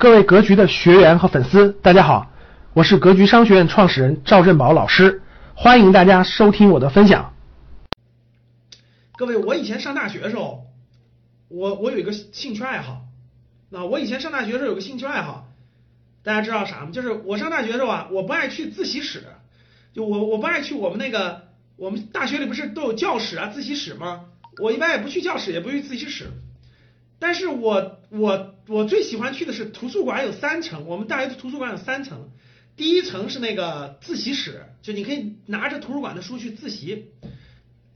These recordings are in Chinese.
各位格局的学员和粉丝，大家好，我是格局商学院创始人赵振宝老师，欢迎大家收听我的分享。各位，我以前上大学的时候，我我有一个兴趣爱好，那我以前上大学的时候有个兴趣爱好，大家知道啥吗？就是我上大学的时候啊，我不爱去自习室，就我我不爱去我们那个我们大学里不是都有教室啊、自习室吗？我一般也不去教室，也不去自习室。但是我我我最喜欢去的是图书馆，有三层。我们大学图书馆有三层，第一层是那个自习室，就你可以拿着图书馆的书去自习，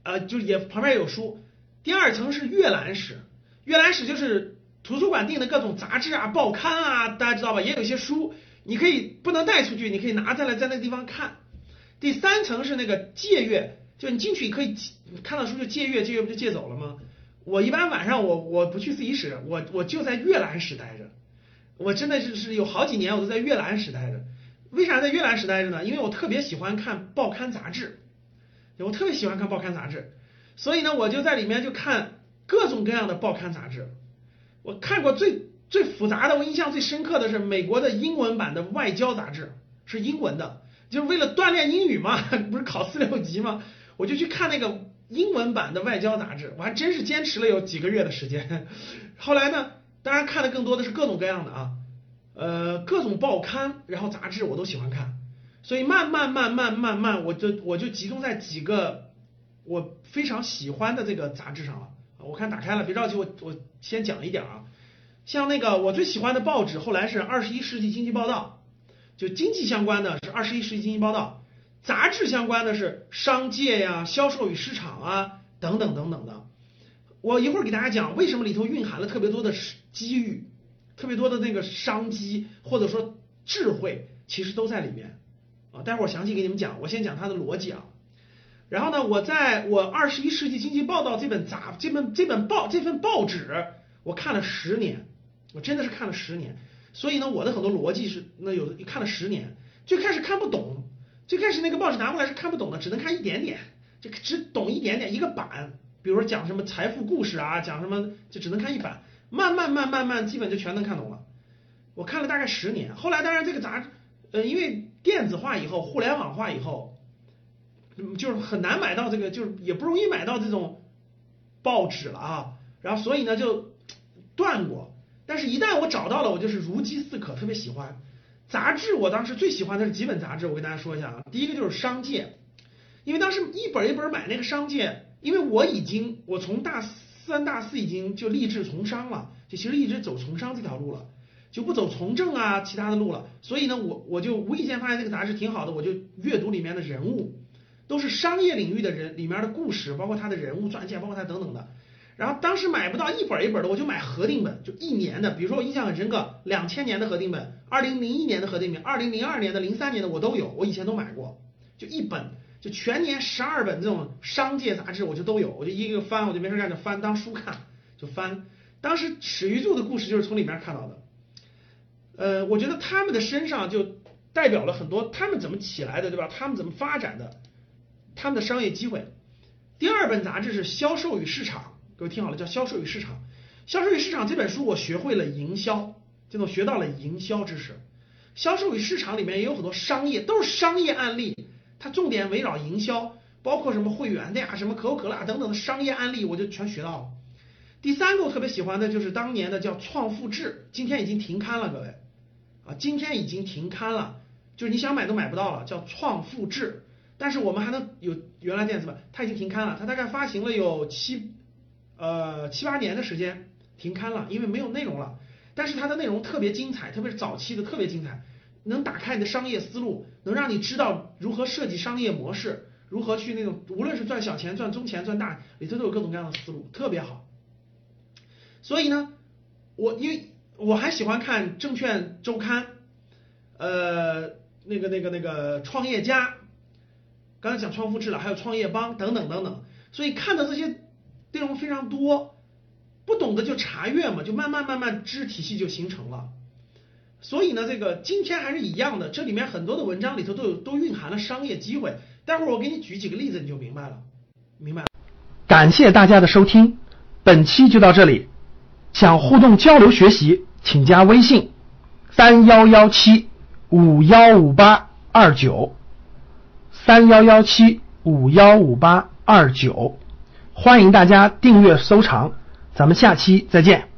呃，就也旁边有书。第二层是阅览室，阅览室就是图书馆订的各种杂志啊、报刊啊，大家知道吧？也有一些书，你可以不能带出去，你可以拿下来在那个地方看。第三层是那个借阅，就你进去可以看到书就借阅，借阅不就借走了吗？我一般晚上我我不去自习室，我我就在阅览室待着。我真的是是有好几年我都在阅览室待着。为啥在阅览室待着呢？因为我特别喜欢看报刊杂志，我特别喜欢看报刊杂志，所以呢我就在里面就看各种各样的报刊杂志。我看过最最复杂的，我印象最深刻的是美国的英文版的外交杂志，是英文的，就是为了锻炼英语嘛，不是考四六级嘛，我就去看那个。英文版的外交杂志，我还真是坚持了有几个月的时间。后来呢，当然看的更多的是各种各样的啊，呃，各种报刊，然后杂志我都喜欢看。所以慢慢慢慢慢慢，我就我就集中在几个我非常喜欢的这个杂志上了。我看打开了，别着急，我我先讲一点啊。像那个我最喜欢的报纸，后来是《二十一世纪经济报道》，就经济相关的是《二十一世纪经济报道》。杂志相关的是商界呀、销售与市场啊等等等等的。我一会儿给大家讲为什么里头蕴含了特别多的机遇，特别多的那个商机或者说智慧，其实都在里面啊。待会儿详细给你们讲，我先讲它的逻辑啊。然后呢，我在我《二十一世纪经济报道》这本杂这本这本报这份报纸，我看了十年，我真的是看了十年。所以呢，我的很多逻辑是那有看了十年，最开始看不懂。最开始那个报纸拿过来是看不懂的，只能看一点点，就只懂一点点一个版，比如说讲什么财富故事啊，讲什么就只能看一版，慢慢慢慢慢基本就全能看懂了。我看了大概十年，后来当然这个杂志，呃，因为电子化以后，互联网化以后，就是很难买到这个，就是也不容易买到这种报纸了啊。然后所以呢就断过，但是一旦我找到了，我就是如饥似渴，特别喜欢。杂志我当时最喜欢的是几本杂志，我跟大家说一下啊。第一个就是《商界》，因为当时一本一本买那个《商界》，因为我已经我从大三大四已经就立志从商了，就其实一直走从商这条路了，就不走从政啊其他的路了。所以呢，我我就无意间发现这个杂志挺好的，我就阅读里面的人物，都是商业领域的人里面的故事，包括他的人物传记，包括他等等的。然后当时买不到一本一本的，我就买核定本，就一年的。比如说我印象很深刻，两千年的核定本，二零零一年的核定本，二零零二年的、零三年的我都有，我以前都买过，就一本，就全年十二本这种商界杂志我就都有，我就一个个翻，我就没事干就翻当书看，就翻。当时史玉柱的故事就是从里面看到的，呃，我觉得他们的身上就代表了很多他们怎么起来的，对吧？他们怎么发展的，他们的商业机会。第二本杂志是销售与市场。各位听好了，叫《销售与市场》。《销售与市场》这本书，我学会了营销，这种学到了营销知识。《销售与市场》里面也有很多商业，都是商业案例，它重点围绕营销，包括什么会员的呀，什么可口可乐啊等等的商业案例，我就全学到了。第三个我特别喜欢的就是当年的叫《创富志》，今天已经停刊了，各位啊，今天已经停刊了，就是你想买都买不到了，叫《创富志》，但是我们还能有原来电子版，它已经停刊了，它大概发行了有七。呃，七八年的时间停刊了，因为没有内容了。但是它的内容特别精彩，特别是早期的特别精彩，能打开你的商业思路，能让你知道如何设计商业模式，如何去那种无论是赚小钱、赚中钱、赚大，里头都有各种各样的思路，特别好。所以呢，我因为我还喜欢看证券周刊，呃，那个那个那个创业家，刚才讲创富志了，还有创业邦等等等等，所以看的这些。内容非常多，不懂的就查阅嘛，就慢慢慢慢知识体系就形成了。所以呢，这个今天还是一样的，这里面很多的文章里头都有都蕴含了商业机会。待会儿我给你举几个例子，你就明白了，明白了。感谢大家的收听，本期就到这里。想互动交流学习，请加微信三幺幺七五幺五八二九，三幺幺七五幺五八二九，欢迎大家订阅收藏，咱们下期再见。